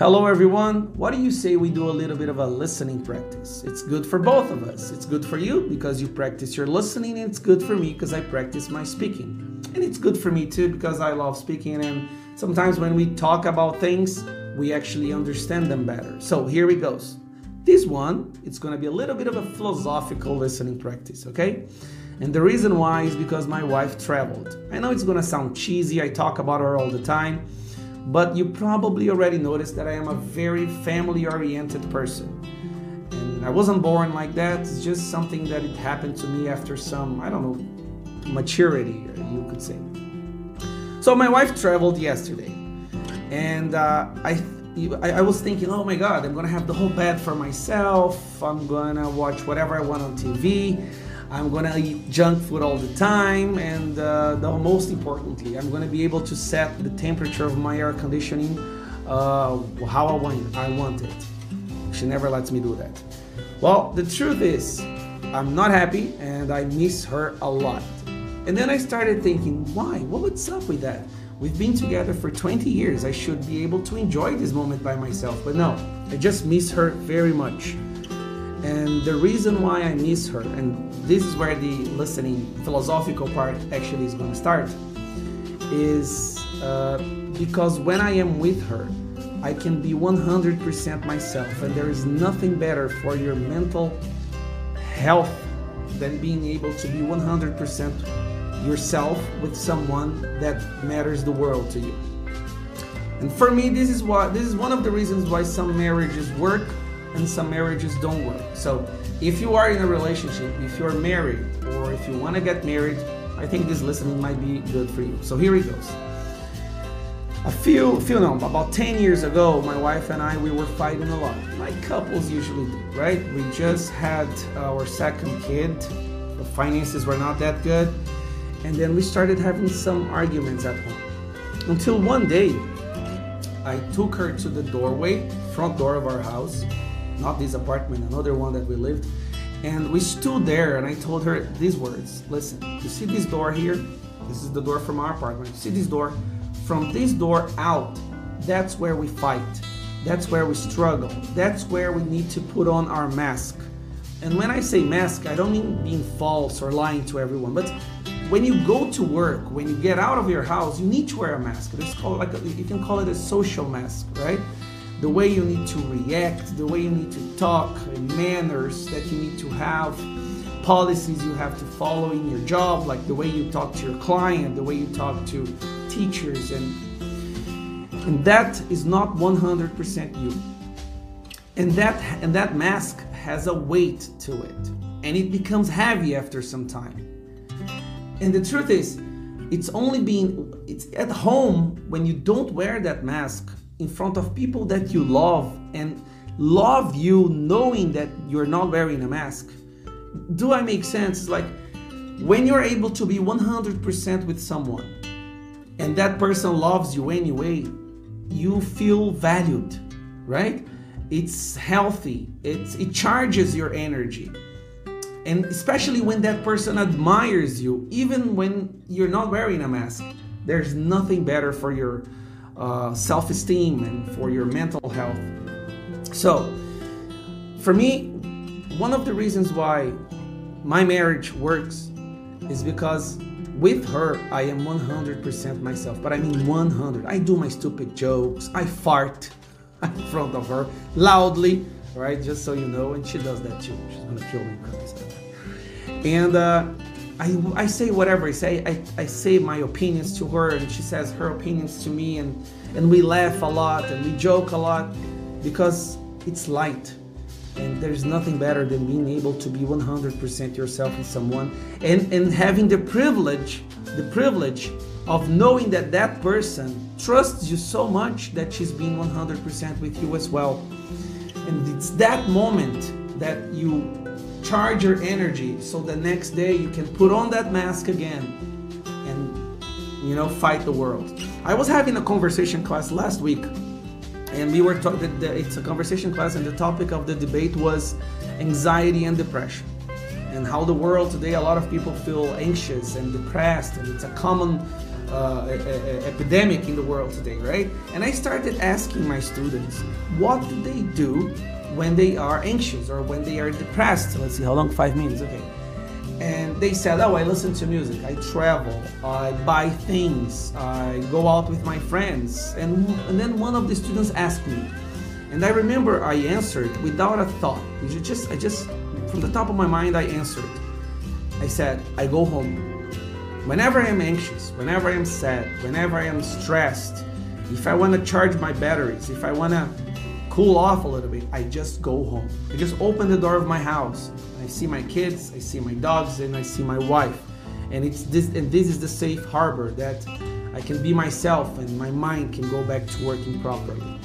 Hello, everyone. What do you say we do a little bit of a listening practice? It's good for both of us. It's good for you because you practice your listening, and it's good for me because I practice my speaking. And it's good for me too because I love speaking, and sometimes when we talk about things, we actually understand them better. So here we goes. This one, it's going to be a little bit of a philosophical listening practice, okay? And the reason why is because my wife traveled. I know it's going to sound cheesy, I talk about her all the time but you probably already noticed that I am a very family oriented person. And I wasn't born like that, it's just something that it happened to me after some, I don't know, maturity, you could say. So my wife traveled yesterday, and uh, I, I was thinking, oh my god, I'm gonna have the whole bed for myself, I'm gonna watch whatever I want on TV. I'm gonna eat junk food all the time, and uh, the most importantly, I'm gonna be able to set the temperature of my air conditioning uh, how I want, I want it. She never lets me do that. Well, the truth is, I'm not happy, and I miss her a lot. And then I started thinking, why? What's up with that? We've been together for 20 years. I should be able to enjoy this moment by myself, but no, I just miss her very much. And the reason why I miss her, and this is where the listening philosophical part actually is going to start, is uh, because when I am with her, I can be 100% myself, and there is nothing better for your mental health than being able to be 100% yourself with someone that matters the world to you. And for me, this is what this is one of the reasons why some marriages work and some marriages don't work. So, if you are in a relationship, if you're married, or if you want to get married, I think this listening might be good for you. So, here it goes. A few, few no, about 10 years ago, my wife and I, we were fighting a lot, like couples usually do, right? We just had our second kid, the finances were not that good, and then we started having some arguments at home. Until one day, I took her to the doorway, front door of our house, not this apartment, another one that we lived. And we stood there and I told her these words Listen, you see this door here? This is the door from our apartment. You see this door? From this door out, that's where we fight. That's where we struggle. That's where we need to put on our mask. And when I say mask, I don't mean being false or lying to everyone, but when you go to work, when you get out of your house, you need to wear a mask. It's called like a, you can call it a social mask, right? The way you need to react, the way you need to talk, manners that you need to have, policies you have to follow in your job, like the way you talk to your client, the way you talk to teachers, and and that is not 100% you. And that and that mask has a weight to it, and it becomes heavy after some time. And the truth is, it's only being it's at home when you don't wear that mask in front of people that you love and love you knowing that you're not wearing a mask. Do I make sense? It's like when you're able to be 100% with someone and that person loves you anyway, you feel valued, right? It's healthy. It's it charges your energy. And especially when that person admires you, even when you're not wearing a mask, there's nothing better for your uh, self esteem and for your mental health. So, for me, one of the reasons why my marriage works is because with her I am 100% myself, but I mean 100. I do my stupid jokes, I fart in front of her loudly, right? Just so you know, and she does that too. She's gonna kill me because I that. And uh, I, I say whatever I say. I, I say my opinions to her, and she says her opinions to me, and, and we laugh a lot and we joke a lot because it's light. And there's nothing better than being able to be 100% yourself with someone and, and having the privilege, the privilege of knowing that that person trusts you so much that she's being 100% with you as well. And it's that moment that you charge your energy so the next day you can put on that mask again and you know fight the world. I was having a conversation class last week and we were talking that it's a conversation class and the topic of the debate was anxiety and depression and how the world today a lot of people feel anxious and depressed and it's a common uh, a, a, epidemic in the world today, right? And I started asking my students, what do they do when they are anxious or when they are depressed? Let's see, how long? Five minutes, okay. And they said, oh, I listen to music, I travel, I buy things, I go out with my friends. And, and then one of the students asked me, and I remember I answered without a thought. Just, I just, from the top of my mind, I answered. I said, I go home Whenever I am anxious, whenever I am sad, whenever I am stressed, if I want to charge my batteries, if I want to cool off a little bit, I just go home. I just open the door of my house. I see my kids, I see my dogs, and I see my wife. And it's this and this is the safe harbor that I can be myself and my mind can go back to working properly.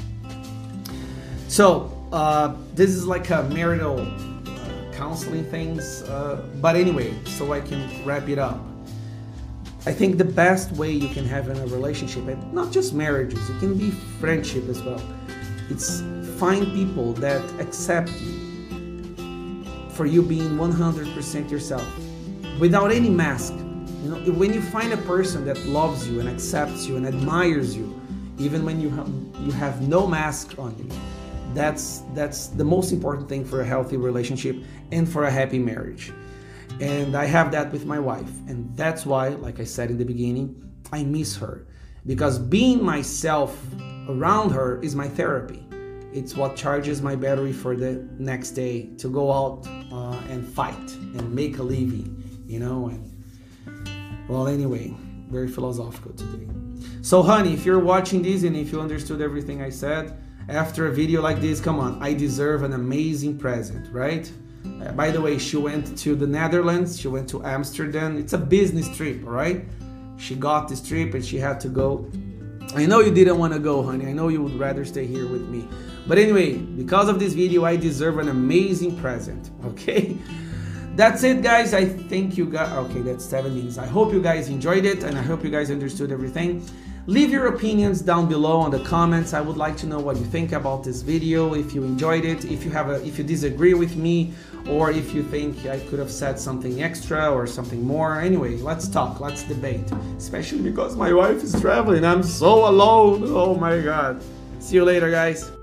So uh, this is like a marital uh, counseling things, uh, but anyway, so I can wrap it up. I think the best way you can have in a relationship, and not just marriages, it can be friendship as well. It's find people that accept you for you being 100% yourself without any mask. You know, when you find a person that loves you and accepts you and admires you, even when you have, you have no mask on you, that's that's the most important thing for a healthy relationship and for a happy marriage. And I have that with my wife. And that's why, like I said in the beginning, I miss her. Because being myself around her is my therapy. It's what charges my battery for the next day to go out uh, and fight and make a living, you know. And well, anyway, very philosophical today. So, honey, if you're watching this and if you understood everything I said after a video like this, come on, I deserve an amazing present, right? Uh, by the way, she went to the Netherlands, she went to Amsterdam. It's a business trip, right? She got this trip and she had to go. I know you didn't want to go, honey. I know you would rather stay here with me. But anyway, because of this video, I deserve an amazing present, okay? That's it, guys. I think you got okay. That's seven minutes. I hope you guys enjoyed it and I hope you guys understood everything. Leave your opinions down below on the comments. I would like to know what you think about this video, if you enjoyed it, if you have a if you disagree with me, or if you think I could have said something extra or something more. Anyway, let's talk, let's debate. Especially because my wife is traveling. I'm so alone. Oh my god. See you later, guys.